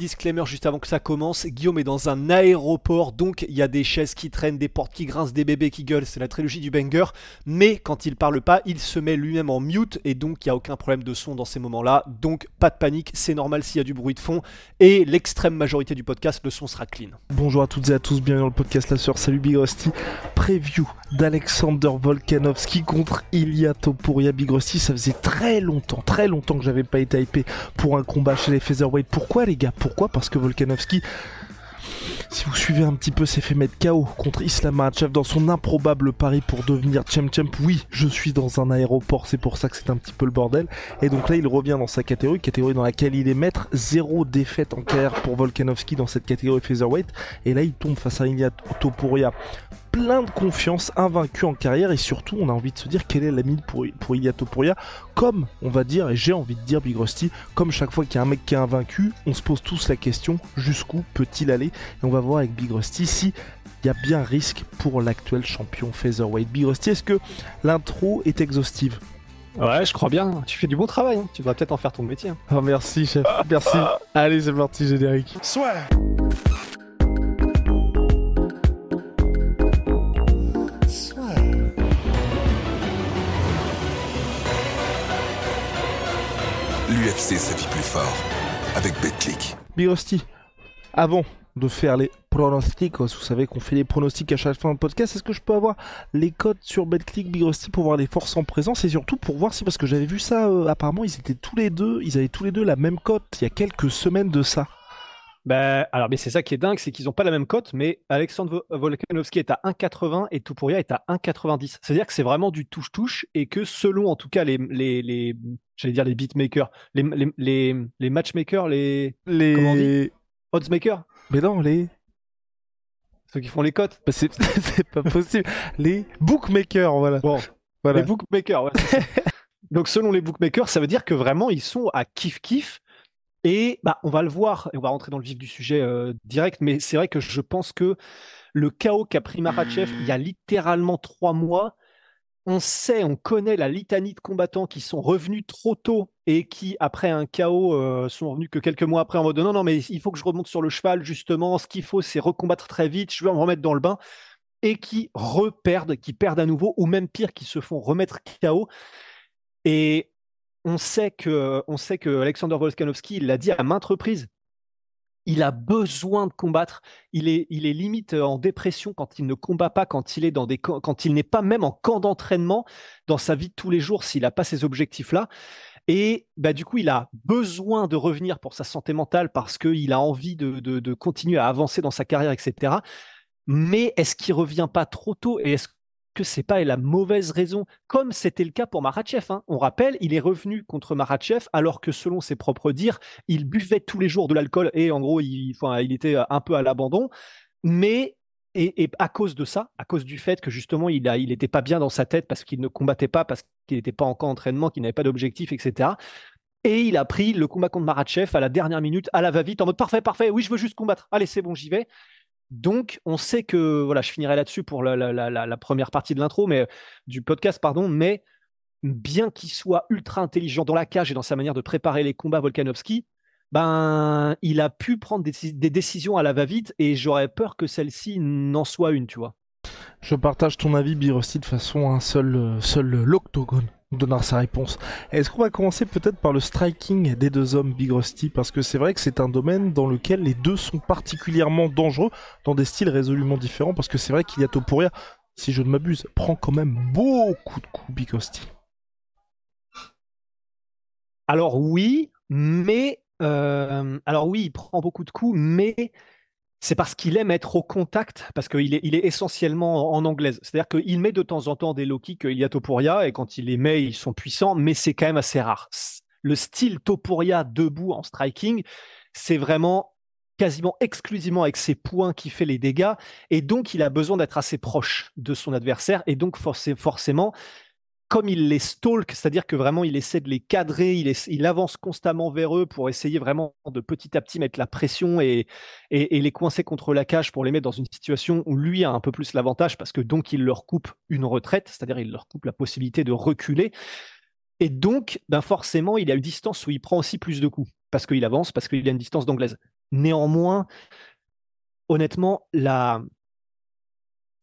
Disclaimer juste avant que ça commence, Guillaume est dans un aéroport, donc il y a des chaises qui traînent, des portes qui grincent, des bébés qui gueulent, c'est la trilogie du banger, mais quand il parle pas, il se met lui-même en mute, et donc il n'y a aucun problème de son dans ces moments-là, donc pas de panique, c'est normal s'il y a du bruit de fond, et l'extrême majorité du podcast, le son sera clean. Bonjour à toutes et à tous, bienvenue dans le podcast La Sœur, salut Big Rusty. Preview d'Alexander Volkanovski contre Ilya Topuria. Big Rusty, ça faisait très longtemps, très longtemps que j'avais pas été hypé pour un combat chez les Featherweight. Pourquoi les gars? Pourquoi Parce que Volkanovski, si vous suivez un petit peu, s'est fait mettre KO contre Islam Makhachev dans son improbable pari pour devenir champ champ. Oui, je suis dans un aéroport, c'est pour ça que c'est un petit peu le bordel. Et donc là, il revient dans sa catégorie, catégorie dans laquelle il est maître. Zéro défaite en carrière pour Volkanovski dans cette catégorie featherweight. Et là, il tombe face à Ilya Topuria plein de confiance, invaincu en carrière et surtout on a envie de se dire quelle est la mine pour, pour Ilya Topuria comme on va dire et j'ai envie de dire Big Rusty comme chaque fois qu'il y a un mec qui est invaincu on se pose tous la question jusqu'où peut-il aller? Et on va voir avec Big Rusty si il y a bien risque pour l'actuel champion Featherweight Big Rusty est-ce que l'intro est exhaustive? Ouais, je crois bien, tu fais du bon travail, hein. tu devrais peut-être en faire ton métier. hein. Oh merci chef, merci. Allez c'est parti générique. L'UFC sa vie plus fort avec BetClick. Big Rusty, avant de faire les pronostics, vous savez qu'on fait les pronostics à chaque fin de podcast, est-ce que je peux avoir les codes sur BetClick Big Rusty pour voir les forces en présence et surtout pour voir si, parce que j'avais vu ça, euh, apparemment ils étaient tous les deux, ils avaient tous les deux la même cote il y a quelques semaines de ça. Bah, alors, mais c'est ça qui est dingue, c'est qu'ils n'ont pas la même cote, mais Alexandre Vo- Volkanovski est à 1,80 et Topuria est à 1,90. C'est-à-dire que c'est vraiment du touche-touche et que selon, en tout cas, les, les, les j'allais dire les beatmakers, les, les, les, les matchmakers, les Les... Comment on dit? Oddsmakers, Mais non, les... ceux qui font les cotes. Bah, c'est pas possible. Les bookmakers, voilà. Bon, voilà. les bookmakers, ouais. Donc, selon les bookmakers, ça veut dire que vraiment, ils sont à kiff-kiff. Et bah, on va le voir, et on va rentrer dans le vif du sujet euh, direct, mais c'est vrai que je pense que le chaos qu'a pris Marachev il y a littéralement trois mois, on sait, on connaît la litanie de combattants qui sont revenus trop tôt et qui, après un chaos, euh, sont revenus que quelques mois après en mode non, non, mais il faut que je remonte sur le cheval, justement, ce qu'il faut, c'est recombattre très vite, je vais me remettre dans le bain, et qui reperdent, qui perdent à nouveau, ou même pire, qui se font remettre KO. Et on sait que, on sait que Alexander Volkanovski, l'a dit à maintes reprises, il a besoin de combattre. Il est, il est limite en dépression quand il ne combat pas, quand il est dans n'est pas même en camp d'entraînement dans sa vie de tous les jours s'il n'a pas ces objectifs-là. Et bah, du coup, il a besoin de revenir pour sa santé mentale parce qu'il a envie de, de- de continuer à avancer dans sa carrière, etc. Mais est-ce qu'il revient pas trop tôt et est-ce que c'est pas la mauvaise raison, comme c'était le cas pour Marachev. hein. On rappelle, il est revenu contre Marachev alors que selon ses propres dires, il buvait tous les jours de l'alcool et en gros, il, était un peu à l'abandon. Mais et, et à cause de ça, à cause du fait que justement il a, il était pas bien dans sa tête parce qu'il ne combattait pas, parce qu'il n'était pas en camp qu'il n'avait pas d'objectif, etc. Et il a pris le combat contre Marachev à la dernière minute, à la va-vite, en mode parfait, parfait, oui, je veux juste combattre. Allez, c'est bon, j'y vais. Donc, on sait que, voilà, je finirai là-dessus pour la, première partie de l'intro, mais du podcast, pardon, mais bien qu'il soit ultra intelligent dans la cage et dans sa manière de préparer les combats Volkanovski, ben, il a pu prendre des, décisions à la va-vite et j'aurais peur que celle-ci n'en soit une, tu vois. Je partage ton avis, Birossi, de façon un seul, euh, seul euh, donnera sa réponse. Est-ce qu'on va commencer peut-être par le striking des deux hommes, Big Rusty? Parce que c'est vrai que c'est un domaine dans lequel les deux sont particulièrement dangereux, dans des styles résolument différents, parce que c'est vrai qu'il y a si je ne m'abuse, prend quand même beaucoup de coups, Big Rusty. Alors oui, mais euh, alors oui, il prend beaucoup de coups, mais c'est parce qu'il aime être au contact, parce qu'il est, essentiellement en anglaise. C'est-à-dire qu'il met de temps en temps des low kicks, a Topuria, et quand il les met, ils sont puissants, mais c'est quand même assez rare. le style Topuria debout en striking, c'est vraiment quasiment exclusivement avec ses points qui fait les dégâts et donc il a besoin d'être assez proche de son adversaire et donc forcément comme il les stalk, c'est-à-dire que vraiment il essaie de les cadrer, il, avance constamment vers eux pour essayer vraiment de petit à petit mettre la pression et, les coincer contre la cage pour les mettre dans une situation où lui a un peu plus l'avantage parce que donc il leur coupe une retraite, c'est-à-dire il leur coupe la possibilité de reculer. Et donc, ben forcément, il a une distance où il prend aussi plus de coups parce qu'il avance, parce qu'il a une distance d'anglaise. Néanmoins, honnêtement, la,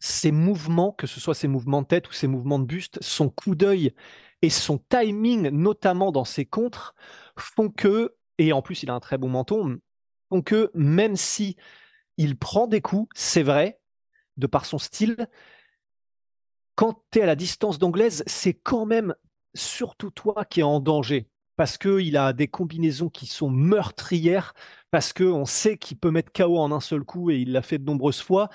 ses mouvements, que ce soit ses mouvements de tête ou ses mouvements de buste, son coup d'œil et son timing, notamment dans ses contres, font que, et en plus il a un très bon menton, font que même si il prend des coups, c'est vrai, de par son style, quand tu es à la distance d'anglaise, c'est quand même surtout toi qui es en danger. Parce qu'il a des combinaisons qui sont meurtrières, parce qu'on sait qu'il peut mettre KO en un seul coup et il l'a fait de nombreuses fois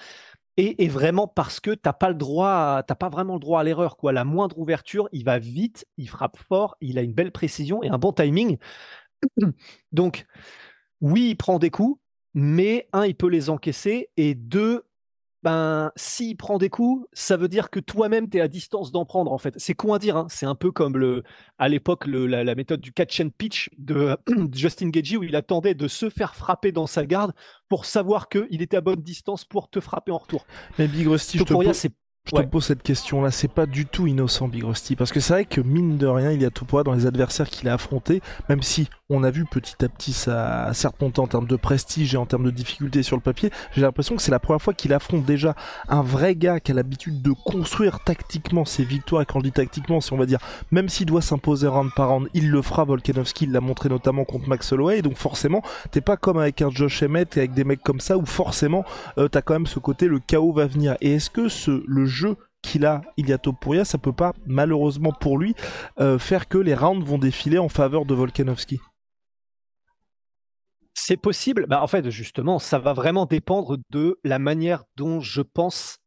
et, vraiment parce que t'as pas le droit, t'as pas vraiment le droit à l'erreur quoi. La moindre ouverture, il va vite, il frappe fort, il a une belle précision et un bon timing. Donc oui, il prend des coups, mais un, il peut les encaisser et deux, ben, s'il prend des coups, ça veut dire que toi-même, tu es à distance d'en prendre, en fait. C'est con à dire, hein. c'est un peu comme le, à l'époque la, la, méthode du catch and pitch de Justin Gagey, où il attendait de se faire frapper dans sa garde pour savoir qu'il était à bonne distance pour te frapper en retour. Mais Big Rusty, je te, je te pose cette question-là, c'est pas du tout innocent Big Rusty, parce que c'est vrai que mine de rien, il y a tout poids dans les adversaires qu'il a affrontés, même si on a vu petit à petit ça certes monter en termes de prestige et en termes de difficulté sur le papier, j'ai l'impression que c'est la première fois qu'il affronte déjà un vrai gars qui a l'habitude de construire tactiquement ses victoires, et quand je dis tactiquement, si on va dire, même s'il doit s'imposer round par round, il le fera, Volkanovski, il l'a montré notamment contre Max Holloway, donc forcément, t'es pas comme avec un Josh Emmett et avec des mecs comme ça, où forcément, euh, t'as quand même ce côté, le chaos va venir. Et est-ce que ce, le jeu qu'il a Iliato Pouria, ça peut pas malheureusement pour lui euh, faire que les rounds vont défiler en faveur de Volkanovski. C'est possible. Bah, en fait, justement, ça va vraiment dépendre de la manière dont je pense.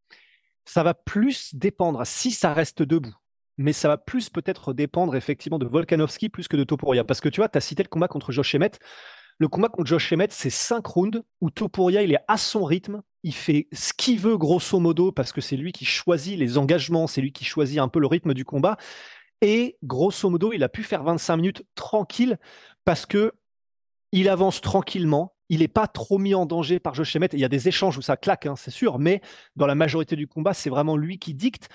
Ça va plus dépendre si ça reste debout. Mais ça va plus peut-être dépendre effectivement de Volkanovski plus que de Topuria. Parce que tu vois, tu as cité le combat contre Josh Emmett. Le combat contre Josh Emmett, c'est 5 rounds où Topuria, il est à son rythme, il fait ce qu'il veut grosso modo parce que c'est lui qui choisit les engagements, c'est lui qui choisit un peu le rythme du combat. Et grosso modo, il a pu faire 25 minutes tranquille parce que il avance tranquillement. Il n'est pas trop mis en danger par Josh Emmett. Il y a des échanges où ça claque, hein, c'est sûr, mais dans la majorité du combat, c'est vraiment lui qui dicte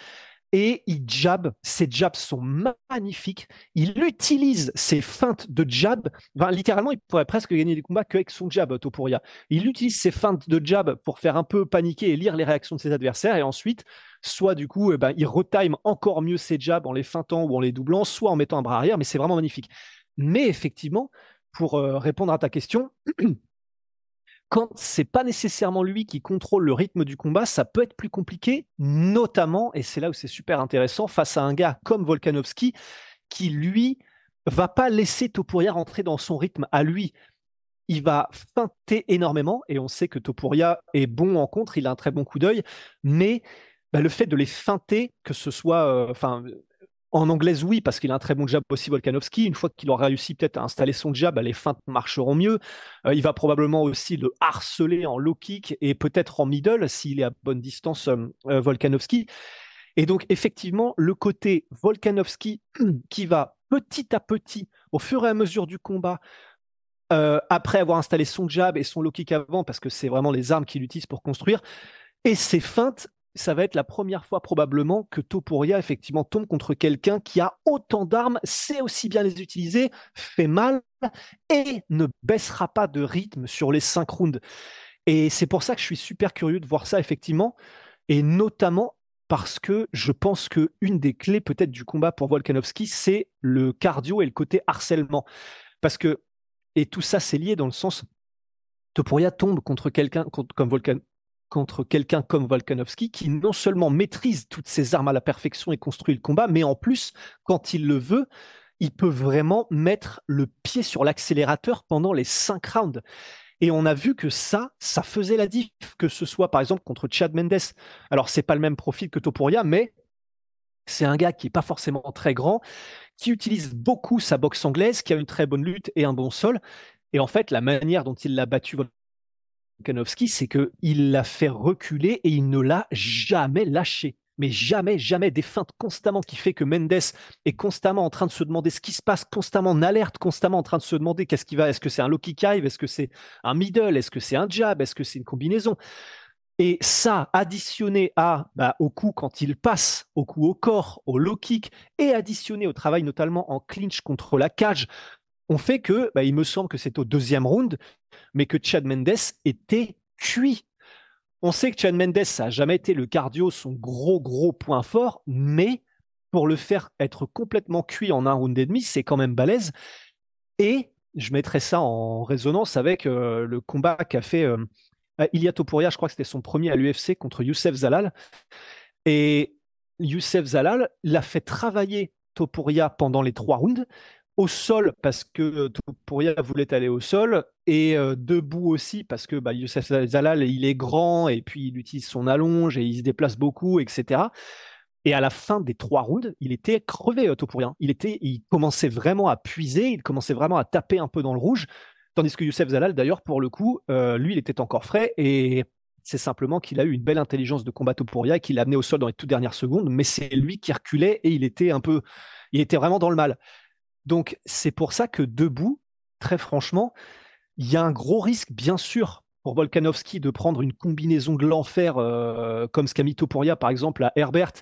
et il jab. Ses jabs sont magnifiques. Il utilise ses feintes de jab. littéralement, il pourrait presque gagner des combats qu'avec son jab, Topuria. Il utilise ses feintes de jab pour faire un peu paniquer et lire les réactions de ses adversaires. Et ensuite, soit du coup, eh ben, il retime encore mieux ses jabs en les feintant ou en les doublant, soit en mettant un bras arrière. Mais c'est vraiment magnifique. Mais effectivement, pour euh, répondre à ta question, quand c'est pas nécessairement lui qui contrôle le rythme du combat, ça peut être plus compliqué, notamment, et c'est là où c'est super intéressant, face à un gars comme Volkanovski, qui lui va pas laisser Topuria rentrer dans son rythme à lui. Il va feinter énormément, et on sait que Topuria est bon en contre, il a un très bon coup d'œil, mais bah, le fait de les feinter, que ce soit, euh, en anglaise, oui, parce qu'il a un très bon jab aussi, Volkanovski. Une fois qu'il aura réussi peut-être à installer son jab, les feintes marcheront mieux. Euh, il va probablement aussi le harceler en low kick et peut-être en middle s'il est à bonne distance, euh, euh, Volkanovski. Et donc, effectivement, le côté Volkanovski qui va petit à petit, au fur et à mesure du combat, après avoir installé son jab et son low kick avant, parce que c'est vraiment les armes qu'il utilise pour construire, et ses feintes ça va être la première fois probablement que Topuria effectivement tombe contre quelqu'un qui a autant d'armes, sait aussi bien les utiliser, fait mal et ne baissera pas de rythme sur les cinq rounds. Et c'est pour ça que je suis super curieux de voir ça effectivement, et notamment parce que je pense que une des clés peut-être du combat pour Volkanovski, c'est le cardio et le côté harcèlement. Parce que, et tout ça c'est lié dans le sens, Topuria tombe contre quelqu'un comme Volkan, contre quelqu'un comme Volkanovski qui non seulement maîtrise toutes ses armes à la perfection et construit le combat, mais en plus, quand il le veut, il peut vraiment mettre le pied sur l'accélérateur pendant les cinq rounds. Et on a vu que ça, ça faisait la diff, que ce soit par exemple contre Chad Mendes. Alors, c'est pas le même profil que Topuria, mais C'est un gars qui est pas forcément très grand, qui utilise beaucoup sa boxe anglaise, qui a une très bonne lutte et un bon sol. Et en fait, la manière dont il l'a battu Volkanovski, c'est qu'il l'a fait reculer et il ne l'a jamais lâché. Mais jamais, jamais des feintes constamment qui fait que Mendes est constamment en train de se demander ce qui se passe, constamment en alerte, constamment en train de se demander qu'est-ce qui va, est-ce que c'est un low kick est-ce que c'est un middle, est-ce que c'est un jab, est-ce que c'est une combinaison. Et ça, additionné à, bah, au coup quand il passe, au coup au corps, au low kick, et additionné au travail notamment en clinch contre la cage, on fait que, bah, il me semble que c'est au deuxième round, mais que Chad Mendes était cuit. On sait que Chad Mendes, ça n'a jamais été le cardio, son gros, gros point fort, mais pour le faire être complètement cuit en un round et demi, c'est quand même balèze. Et je mettrais ça en résonance avec euh, le combat qu'a fait euh, euh, Ilia Topuria, je crois que c'était son premier à l'UFC contre Youssef Zalal. Et Youssef Zalal l'a fait travailler Topuria pendant les trois rounds, au sol parce que Topuria voulait aller au sol, et euh, debout aussi parce que bah, Youssef Zalal, il est grand, et puis il utilise son allonge, et il se déplace beaucoup, etc. Et à la fin des trois rounds, il était crevé, euh, Topuria. Il, était, il commençait vraiment à puiser, il commençait vraiment à taper un peu dans le rouge. Tandis que Youssef Zalal, d'ailleurs, pour le coup, euh, lui, il était encore frais et c'est simplement qu'il a eu une belle intelligence de combat Topuria et qu'il l'a amené au sol dans les toutes dernières secondes, mais c'est lui qui reculait et il était un peu, il était vraiment dans le mal. Donc c'est pour ça que debout, très franchement, il y a un gros risque, bien sûr, pour Volkanovski de prendre une combinaison de l'enfer euh, comme mis Topuria, par exemple, à Herbert,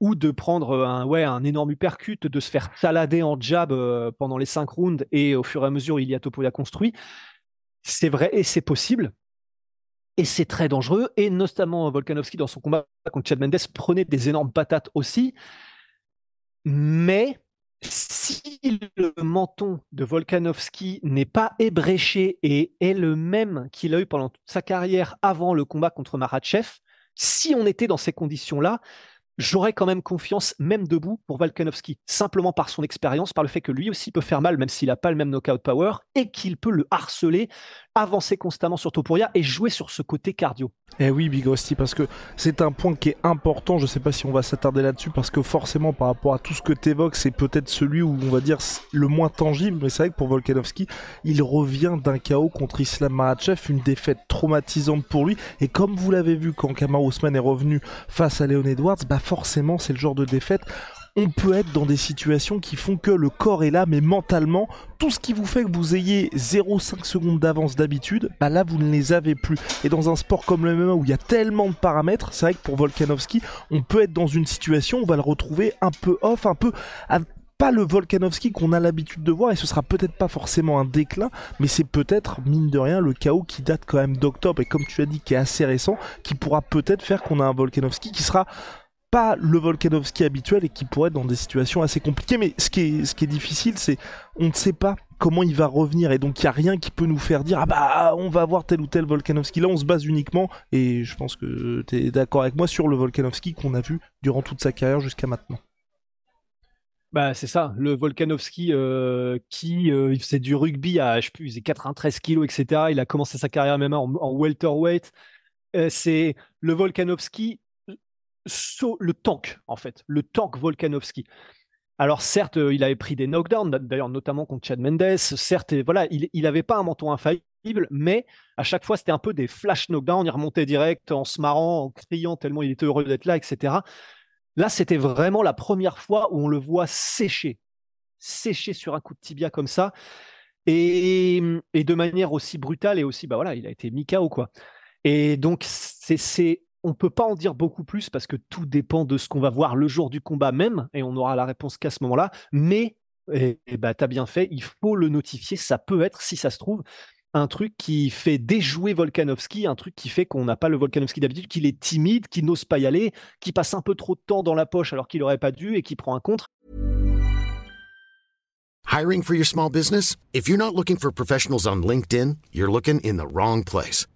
ou de prendre euh, un, ouais, un énorme uppercut, de se faire salader en jab euh, pendant les cinq rounds et au fur et à mesure il y a Topuria construit. C'est vrai et c'est possible. Et c'est très dangereux. Et notamment Volkanovski dans son combat contre Chad Mendes prenait des énormes patates aussi. Mais si le menton de Volkanovski n'est pas ébréché et est le même qu'il a eu pendant toute sa carrière avant le combat contre Maratchev, si on était dans ces conditions-là, j'aurais quand même confiance, même debout, pour Volkanovski, simplement par son expérience, par le fait que lui aussi peut faire mal, même s'il n'a pas le même knockout power, et qu'il peut le harceler, avancer constamment sur Topuria et jouer sur ce côté cardio. Eh oui, Big Rusty, parce que c'est un point qui est important. Je sais pas si on va s'attarder là-dessus, parce que forcément, par rapport à tout ce que tu évoques, c'est peut-être celui où on va dire le moins tangible. Mais c'est vrai que pour Volkanovski, il revient d'un chaos contre Islam Makhachev, une défaite traumatisante pour lui. Et comme vous l'avez vu quand Kamar Ousmane est revenu face à Leon Edwards, bah forcément, c'est le genre de défaite on peut être dans des situations qui font que le corps est là, mais mentalement, tout ce qui vous fait que vous ayez 0,5 secondes d'avance d'habitude, bah là vous ne les avez plus. Et dans un sport comme le MMA où il y a tellement de paramètres, c'est vrai que pour Volkanovski, on peut être dans une situation, on va le retrouver un peu off, un peu pas le Volkanovski qu'on a l'habitude de voir et ce sera peut-être pas forcément un déclin mais c'est peut-être mine de rien le chaos qui date quand même d'octobre et comme tu as dit qui est assez récent qui pourra peut-être faire qu'on a un Volkanovski qui sera pas le Volkanovski habituel et qui pourrait être dans des situations assez compliquées. Mais ce qui est, ce qui est difficile, c'est on ne sait pas comment il va revenir et donc il n'y a rien qui peut nous faire dire ah bah on va voir tel ou tel Volkanovski. Là on se base uniquement et je pense que tu es d'accord avec moi sur le Volkanovski qu'on a vu durant toute sa carrière jusqu'à maintenant. Bah, c'est ça, le Volkanovski euh, qui euh, il faisait du rugby à je sais plus, il faisait 93 kilos, etc. Il a commencé sa carrière même en, en welterweight. Euh, c'est le Volkanovski le tank, en fait, le tank Volkanovski. Alors certes, euh, il avait pris des knockdowns, d'ailleurs notamment contre Chad Mendes. Certes, voilà, il n'avait pas un menton infaillible, mais à chaque fois c'était un peu des flash knockdowns. Il remontait direct en se marrant, en criant tellement il était heureux d'être là, etc. Là, c'était vraiment la première fois où on le voit sécher, sécher sur un coup de tibia comme ça, et, et de manière aussi brutale et aussi, bah voilà, il a été mis KO quoi. Et donc c'est on peut pas en dire beaucoup plus parce que tout dépend de ce qu'on va voir le jour du combat même, et on aura la réponse qu'à ce moment-là. Mais, et, eh, bah, tu as bien fait, il faut le notifier. Ça peut être, si ça se trouve, un truc qui fait déjouer Volkanovski, un truc qui fait qu'on n'a pas le Volkanovski d'habitude, qu'il est timide, qu'il n'ose pas y aller, qui passe un peu trop de temps dans la poche alors qu'il n'aurait pas dû et qui prend un contre. Hiring for your small business? If you're not looking for professionals on LinkedIn, you're looking in the wrong place.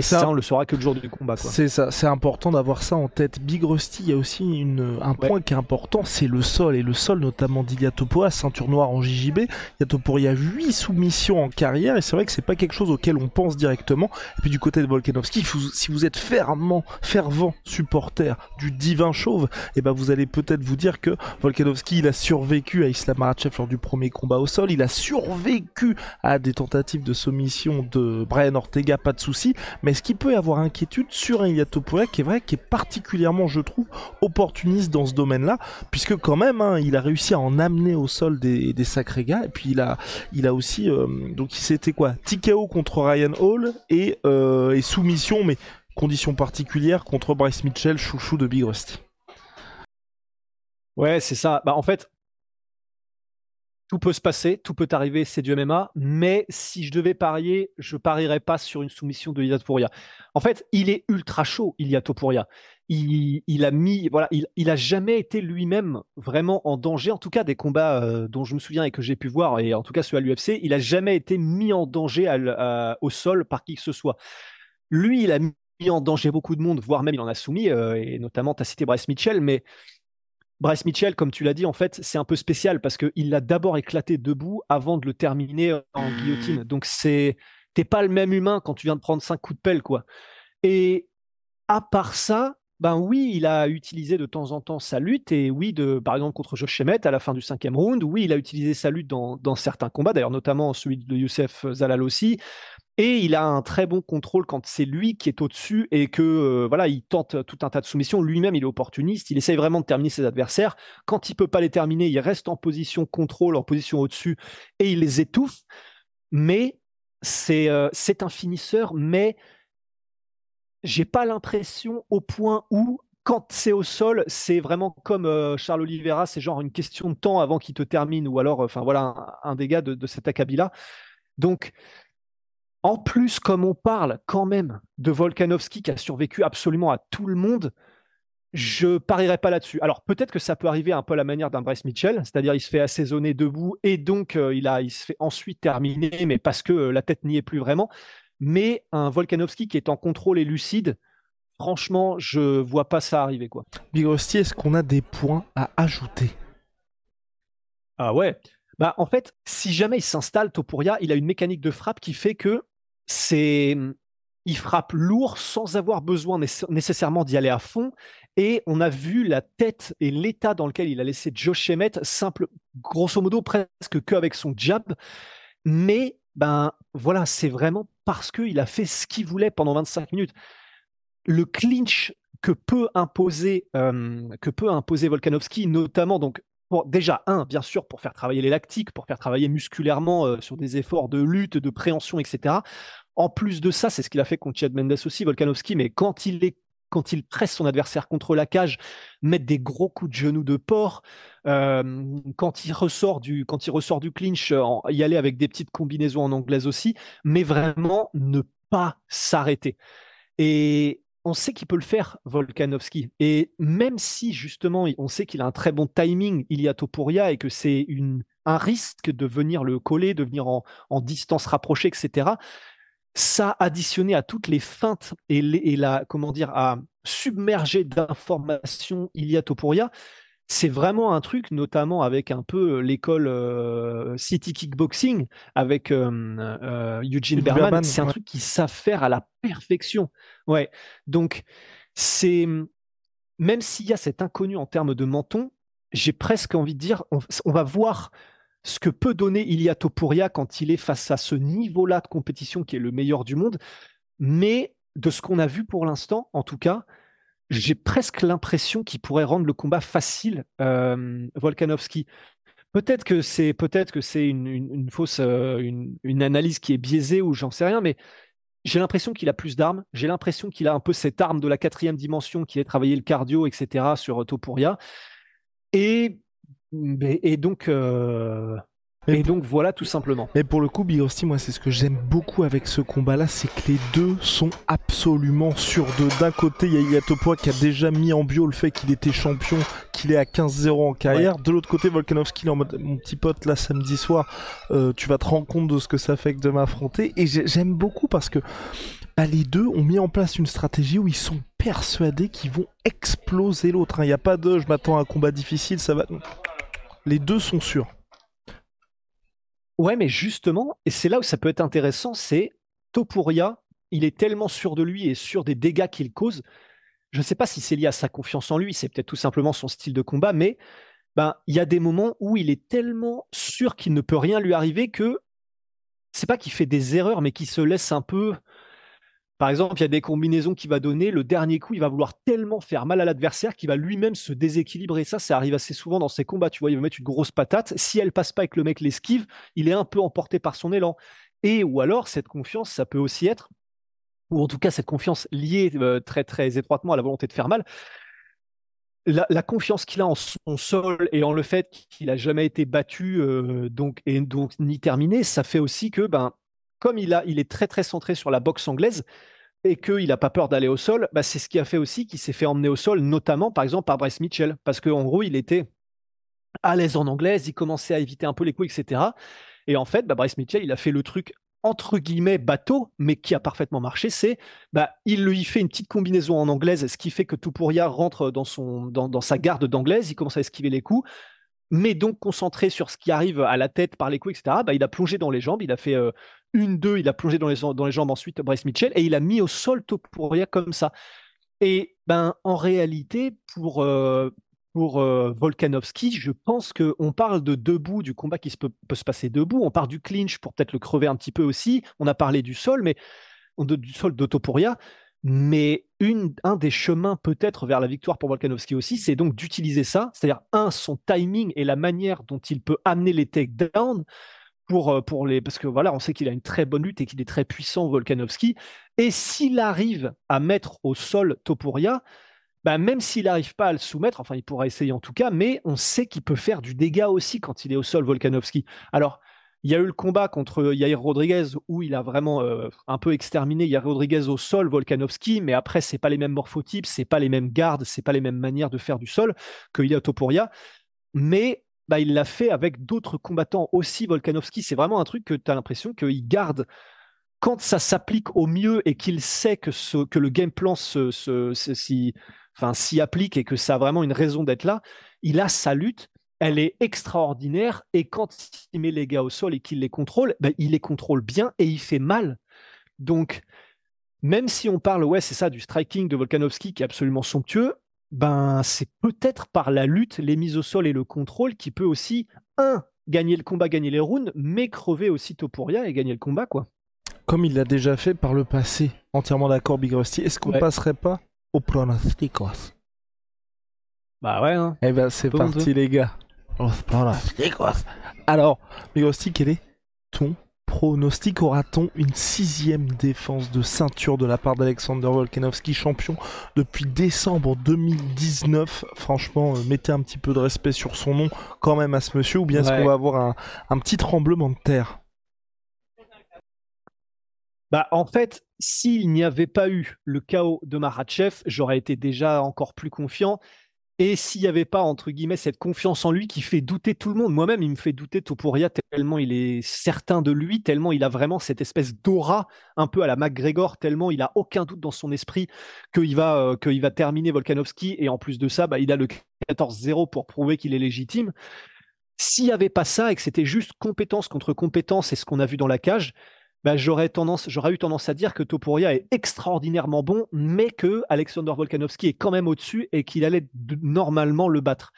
Et ça, Ça- on le saura que le jour du combat. C'est ça, c'est important d'avoir ça en tête. Big Rusty, il y a aussi une, un Ouais. point qui est important, c'est le sol. Et le sol, notamment d'Ilia Topuria, ceinture noire en JJB. Ilia Topuria, 8 soumissions en carrière. Et c'est vrai que c'est pas quelque chose auquel on pense directement. Et puis du côté de Volkanovski, si vous êtes fermement, fervent supporter du divin chauve, et ben vous allez peut-être vous dire que Volkanovski, il a survécu à Islam Makhachev lors du premier combat au sol. Il a survécu à des tentatives de soumission de Brian Ortega, pas de souci. Mais est-ce qu'il peut y avoir inquiétude sur un Ilia Topuria qui est vrai, qui est particulièrement, je trouve, opportuniste dans ce domaine-là, puisque quand même, hein, il a réussi à en amener au sol des, sacrés gars, et puis il a, il a aussi, euh, donc c'était quoi, TKO contre Ryan Hall et, euh, et soumission, mais conditions particulières contre Bryce Mitchell, chouchou de Big Rusty. Ouais, c'est ça. Bah, en fait, tout peut se passer, tout peut arriver, c'est du MMA. Mais si je devais parier, je parierais pas sur une soumission de Ilia Topuria. En fait, il est ultra chaud, Ilia Topuria. Il, il a mis, voilà, il, a jamais été lui-même vraiment en danger. En tout cas, des combats euh, dont je me souviens et que j'ai pu voir, et en tout cas ceux à l'UFC, il a jamais été mis en danger au sol par qui que ce soit. Lui, il a mis en danger beaucoup de monde, voire même il en a soumis, euh, et notamment, tu as cité Bryce Mitchell, mais Bryce Mitchell, comme tu l'as dit, en fait, c'est un peu spécial parce qu'il l'a d'abord éclaté debout avant de le terminer en guillotine. Donc, c'est t'es pas le même humain quand tu viens de prendre cinq coups de pelle, quoi. Et à part ça, ben oui, il a utilisé de temps en temps sa lutte et oui, de, par exemple contre Josh Emmett à la fin du cinquième round, oui, il a utilisé sa lutte dans, dans certains combats, d'ailleurs notamment celui de Youssef Zalal aussi. Et il a un très bon contrôle quand c'est lui qui est au-dessus et que euh, voilà, il tente tout un tas de soumissions. Lui-même, il est opportuniste. Il essaye vraiment de terminer ses adversaires. Quand il peut pas les terminer, il reste en position contrôle, en position au-dessus, et il les étouffe. Mais c'est euh, un finisseur, mais j'ai pas l'impression au point où quand c'est au sol, c'est vraiment comme euh, Charles Oliveira, c'est genre une question de temps avant qu'il te termine, ou alors, enfin voilà, un, gars de, de cet acabit-là. Donc, en plus, comme on parle quand même de Volkanovski qui a survécu absolument à tout le monde, je parierais pas là-dessus. Alors peut-être que ça peut arriver un peu à la manière d'un Bryce Mitchell, c'est-à-dire il se fait assaisonner debout et donc euh, il, a, il se fait ensuite terminer, mais parce que euh, la tête n'y est plus vraiment. Mais un Volkanovski qui est en contrôle et lucide, franchement, je vois pas ça arriver quoi. Big Rusty, est-ce qu'on a des points à ajouter? Ah ouais. Bah en fait, si jamais il s'installe Topuria, il a une mécanique de frappe qui fait que c'est il frappe lourd sans avoir besoin nécess- nécessairement d'y aller à fond. Et on a vu la tête et l'état dans lequel il a laissé Josh Emmett, simple, grosso modo presque que avec son jab. Mais ben voilà, c'est vraiment parce qu'il a fait ce qu'il voulait pendant 25 minutes. Le clinch que peut imposer euh, que peut imposer Volkanovski, notamment donc déjà un bien sûr pour faire travailler les lactiques, pour faire travailler musculairement euh, sur des efforts de lutte, de préhension, etc. En plus de ça, c'est ce qu'il a fait contre Chad Mendes aussi, Volkanovski, mais quand il est quand il presse son adversaire contre la cage, mettre des gros coups de genoux de porc, euh, quand il ressort du quand il ressort du clinch, euh, y aller avec des petites combinaisons en anglaise aussi, mais vraiment ne pas s'arrêter. Et on sait qu'il peut le faire, Volkanovski. Et même si justement, on sait qu'il a un très bon timing, il y a Topuria, et que c'est un risque de venir le coller, de venir en, en distance rapprochée, etc. Ça additionné à toutes les feintes et, les- et la, comment dire, à submerger d'informations Ilia Topuria, c'est vraiment un truc, notamment avec un peu l'école euh, City Kickboxing, avec euh, euh, Eugene Berman. Berman, c'est un truc qu'ils savent faire à la perfection. Ouais. Donc, c'est. Même s'il y a cet inconnu en termes de menton, j'ai presque envie de dire, on, on va voir ce que peut donner Ilia Topuria quand il est face à ce niveau-là de compétition qui est le meilleur du monde. Mais de ce qu'on a vu pour l'instant, en tout cas, j'ai presque l'impression qu'il pourrait rendre le combat facile, euh, Volkanovski. Peut-être que c'est peut-être que c'est une, fausse euh, une analyse qui est biaisée ou j'en sais rien, mais j'ai l'impression qu'il a plus d'armes. J'ai l'impression qu'il a un peu cette arme de la quatrième dimension qui est travailler le cardio, etc. sur Topuria. Et et donc euh, et donc voilà tout simplement. Mais pour le coup, Big Rusty, moi c'est ce que j'aime beaucoup avec ce combat-là, c'est que les deux sont absolument sûrs de. D'un côté, il y a Yatopoa qui a déjà mis en bio le fait qu'il était champion, qu'il est à 15-0 en carrière. De l'autre côté, Volkanovski, en mode mon petit pote là samedi soir, euh, tu vas te rendre compte de ce que ça fait que de m'affronter. Et j'aime beaucoup parce que bah, les deux ont mis en place une stratégie où ils sont persuadés qu'ils vont exploser l'autre. Hein. Il n'y a pas de je m'attends à un combat difficile, ça va. Les deux sont sûrs. Ouais, mais justement, et c'est là où ça peut être intéressant, c'est Topuria, il est tellement sûr de lui et sûr des dégâts qu'il cause. Je ne sais pas si c'est lié à sa confiance en lui, c'est peut-être tout simplement son style de combat, mais ben il y a des moments où il est tellement sûr qu'il ne peut rien lui arriver que c'est pas qu'il fait des erreurs, mais qu'il se laisse un peu par exemple, il y a des combinaisons qu'il va donner. Le dernier coup, il va vouloir tellement faire mal à l'adversaire qu'il va lui-même se déséquilibrer. Ça, ça arrive assez souvent dans ses combats. Tu vois, il va mettre une grosse patate. Si elle passe pas et que le mec l'esquive, il est un peu emporté par son élan. Et ou alors, cette confiance, ça peut aussi être, ou en tout cas, cette confiance liée euh, très très étroitement à la volonté de faire mal. La, confiance qu'il a en son sol et en le fait qu'il a jamais été battu euh, donc et donc ni terminé, ça fait aussi que ben comme il, est très très centré sur la boxe anglaise et qu'il n'a pas peur d'aller au sol, bah, c'est ce qui a fait aussi qu'il s'est fait emmener au sol, notamment par exemple par Bryce Mitchell, parce qu'en gros il était à l'aise en anglaise, il commençait à éviter un peu les coups, etc. Et en fait, bah, Bryce Mitchell, il a fait le truc entre guillemets bateau, mais qui a parfaitement marché, c'est bah, il lui fait une petite combinaison en anglaise, ce qui fait que Topuria rentre dans sa garde d'anglaise, il commence à esquiver les coups, mais donc concentré sur ce qui arrive à la tête par les coups, etc., bah, il a plongé dans les jambes, il a fait euh, une, deux, il a plongé dans les, dans les jambes ensuite Bryce Mitchell, et il a mis au sol Topuria comme ça. Et ben en réalité, pour, euh, pour euh, Volkanovski, je pense qu'on parle de debout, du combat qui peut, peut, se passer debout, on parle du clinch pour peut-être le crever un petit peu aussi, on a parlé du sol, mais du sol de Topuria, mais une, un des chemins peut-être vers la victoire pour Volkanovski aussi, c'est donc d'utiliser ça, c'est-à-dire un, son timing et la manière dont il peut amener les takedowns pour, euh, pour les... Parce que voilà, on sait qu'il a une très bonne lutte et qu'il est très puissant, Volkanovski. Et s'il arrive à mettre au sol Topuria, bah même s'il n'arrive pas à le soumettre, enfin il pourra essayer en tout cas, mais on sait qu'il peut faire du dégât aussi quand il est au sol, Volkanovski. Alors, il y a eu le combat contre Yair Rodriguez où il a vraiment euh, un peu exterminé Yair Rodriguez au sol, Volkanovski, mais après, c'est pas les mêmes morphotypes, c'est pas les mêmes gardes, c'est pas les mêmes manières de faire du sol que a Topuria. Mais bah, il l'a fait avec d'autres combattants aussi, Volkanovski. C'est vraiment un truc que tu as l'impression qu'il garde quand ça s'applique au mieux et qu'il sait que, le game plan s'y, applique et que ça a vraiment une raison d'être là, il a sa lutte elle est extraordinaire. Et quand il met les gars au sol et qu'il les contrôle, ben, il les contrôle bien et il fait mal. Donc, même si on parle, ouais, c'est ça, du striking de Volkanovski qui est absolument somptueux, ben, c'est peut-être par la lutte, les mises au sol et le contrôle qui peut aussi, un, gagner le combat, gagner les rounds, mais crever aussi Topuria et gagner le combat, quoi. Comme il l'a déjà fait par le passé, entièrement d'accord, Big Rusty, est-ce qu'on passerait pas au pronosticos? Bah ouais, hein. Eh ben, c'est parti, les gars. Alors, Mirosti, quel est ton pronostic Aura-t-on une sixième défense de ceinture de la part d'Alexander Volkanovski, champion depuis décembre 2019 Franchement, euh, mettez un petit peu de respect sur son nom quand même à ce monsieur, ou bien est-ce qu'on va avoir un, petit tremblement de terre? Bah, en fait, s'il n'y avait pas eu le chaos de Maratchev, j'aurais été déjà encore plus confiant. Et s'il n'y avait pas, entre guillemets, cette confiance en lui qui fait douter tout le monde, moi-même, il me fait douter Topuria tellement il est certain de lui, tellement il a vraiment cette espèce d'aura un peu à la McGregor, tellement il a aucun doute dans son esprit qu'il va, euh, va terminer Volkanovski. Et en plus de ça, bah, il a le 14-0 pour prouver qu'il est légitime. S'il n'y avait pas ça et que c'était juste compétence contre compétence et ce qu'on a vu dans la cage, bah, j'aurais eu tendance à dire que Topuria est extraordinairement bon, mais que Alexander Volkanovski est quand même au-dessus et qu'il allait normalement le battre.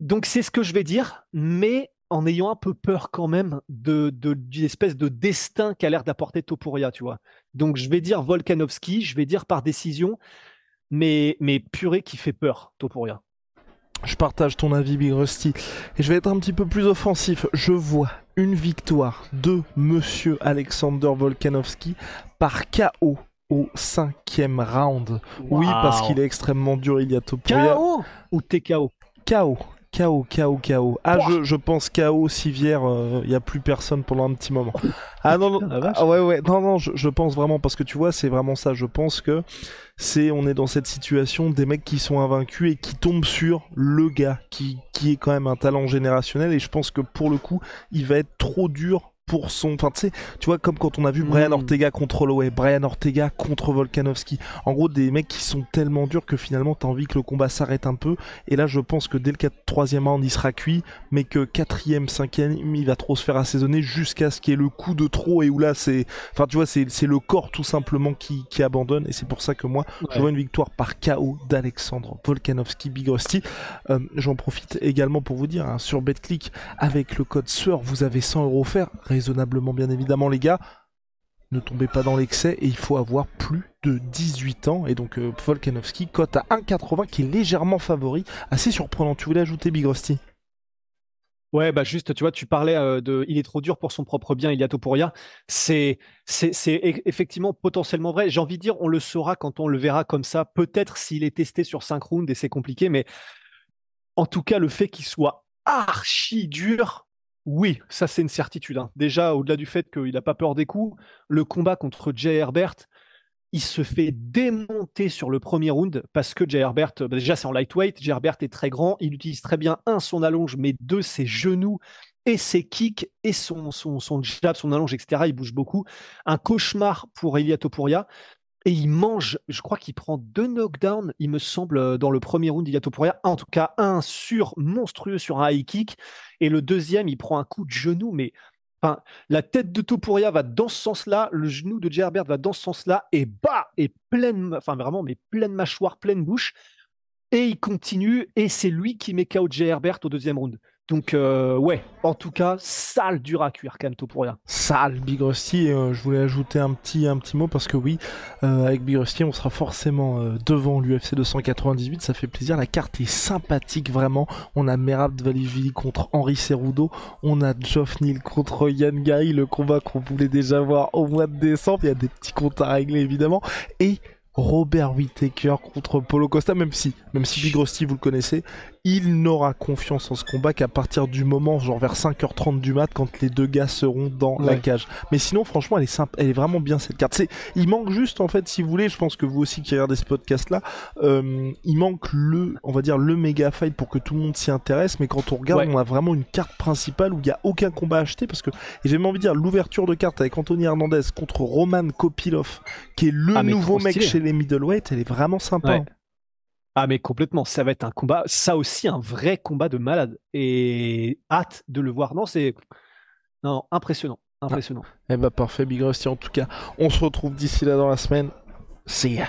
Donc c'est ce que je vais dire, mais en ayant un peu peur quand même de, d'une espèce de destin qu'a l'air d'apporter Topuria, tu vois. Donc je vais dire Volkanovski, je vais dire par décision, mais, mais purée qui fait peur, Topuria. Je partage ton avis, Big Rusty. Et je vais être un petit peu plus offensif. Je vois une victoire de Monsieur Alexander Volkanovski par KO au cinquième round. Oui, parce qu'il est extrêmement dur, il y a KO ou TKO KO. KO, KO, KO. Ah, je, je pense KO, Sivière, il euh, n'y a plus personne pendant un petit moment. Ah non, non, ah, ouais, ouais, non, non, je, je, pense vraiment, parce que tu vois, c'est vraiment ça. Je pense que c'est, on est dans cette situation des mecs qui sont invaincus et qui tombent sur le gars qui, qui est quand même un talent générationnel. Et je pense que pour le coup, il va être trop dur pour son. Enfin, tu sais, tu vois, comme quand on a vu Brian hmm. Ortega contre Holloway, Brian Ortega contre Volkanovski. En gros, des mecs qui sont tellement durs que finalement, t'as envie que le combat s'arrête un peu. Et là, je pense que dès le 4, troisième round, il sera cuit, mais que quatrième, cinquième, il va trop se faire assaisonner jusqu'à ce qu'il y ait le coup de trop et où là, c'est. Enfin, tu vois, c'est le corps tout simplement qui, qui abandonne. Et c'est pour ça que moi, je vois une victoire par KO d'Alexandre Volkanovski Big Rusty. Euh, j'en profite également pour vous dire, hein, sur BetClick, avec le code SUEUR, vous avez 100 euros offerts raisonnablement bien évidemment les gars. Ne tombez pas dans l'excès et il faut avoir plus de 18 ans. Et donc euh, Volkanovski cote à 1,80 qui est légèrement favori. Assez surprenant. Tu voulais ajouter Big Rusty? Ouais, bah juste, tu vois, tu parlais euh, de, il est trop dur pour son propre bien, il pour rien. C'est, c'est, c'est effectivement potentiellement vrai. J'ai envie de dire, on le saura quand on le verra comme ça. Peut-être s'il est testé sur 5 rounds et c'est compliqué, mais en tout cas, le fait qu'il soit archi dur, oui, ça c'est une certitude. Hein. Déjà, au-delà du fait qu'il n'a pas peur des coups, le combat contre Jay Herbert, il se fait démonter sur le premier round parce que Jay Herbert, bah, déjà c'est en lightweight, Jay Herbert est très grand, il utilise très bien, un, son allonge, mais deux, ses genoux et ses kicks et son, son, son jab, son allonge, etc. Il bouge beaucoup. Un cauchemar pour Elia Topuria et il mange, je crois qu'il prend deux knockdowns, il me semble, euh, dans le premier round d'Iliatopuria. En tout cas, un sur monstrueux sur un high kick. Et le deuxième, il prend un coup de genou, mais la tête de Topuria va dans ce sens-là, le genou de Gerbert va dans ce sens-là, et bah, et pleine, enfin vraiment, mais pleine mâchoire, pleine bouche. Et il continue, et c'est lui qui met KO Herbert au deuxième round. Donc euh, ouais, en tout cas, sale dur à cuire Kanto pour rien. Sale Big Rusty, euh, je voulais ajouter un petit, mot parce que oui, euh, avec Big Rusty, on sera forcément devant l'UFC 298, ça fait plaisir, la carte est sympathique vraiment. On a Merab Dvalishvili contre Henri Cerudo, on a Geoff Neal contre Yann Gary, le combat qu'on voulait déjà voir au mois de décembre, il y a des petits comptes à régler évidemment, et Robert Whittaker contre Polo Costa, même si, même si Big Rusty vous le connaissez, il n'aura confiance en ce combat qu'à partir du moment, genre vers 5h30 du mat, quand les deux gars seront dans la cage. Mais sinon, franchement, elle est simple, elle est vraiment bien cette carte. C'est, il manque juste, en fait, si vous voulez, je pense que vous aussi qui regardez ce podcast-là, euh, il manque le, on va dire, le méga fight pour que tout le monde s'y intéresse. Mais quand on regarde, on a vraiment une carte principale où il n'y a aucun combat acheté parce que, et j'ai même envie de dire, l'ouverture de carte avec Anthony Hernandez contre Roman Kopilov, qui est le ah, nouveau mec chez les middleweight, elle est vraiment sympa. Ah mais complètement, ça va être un combat, ça aussi un vrai combat de malade et hâte de le voir. Non, c'est non impressionnant, impressionnant. Eh bah parfait, Big Rusty en tout cas. On se retrouve d'ici là dans la semaine. See ya.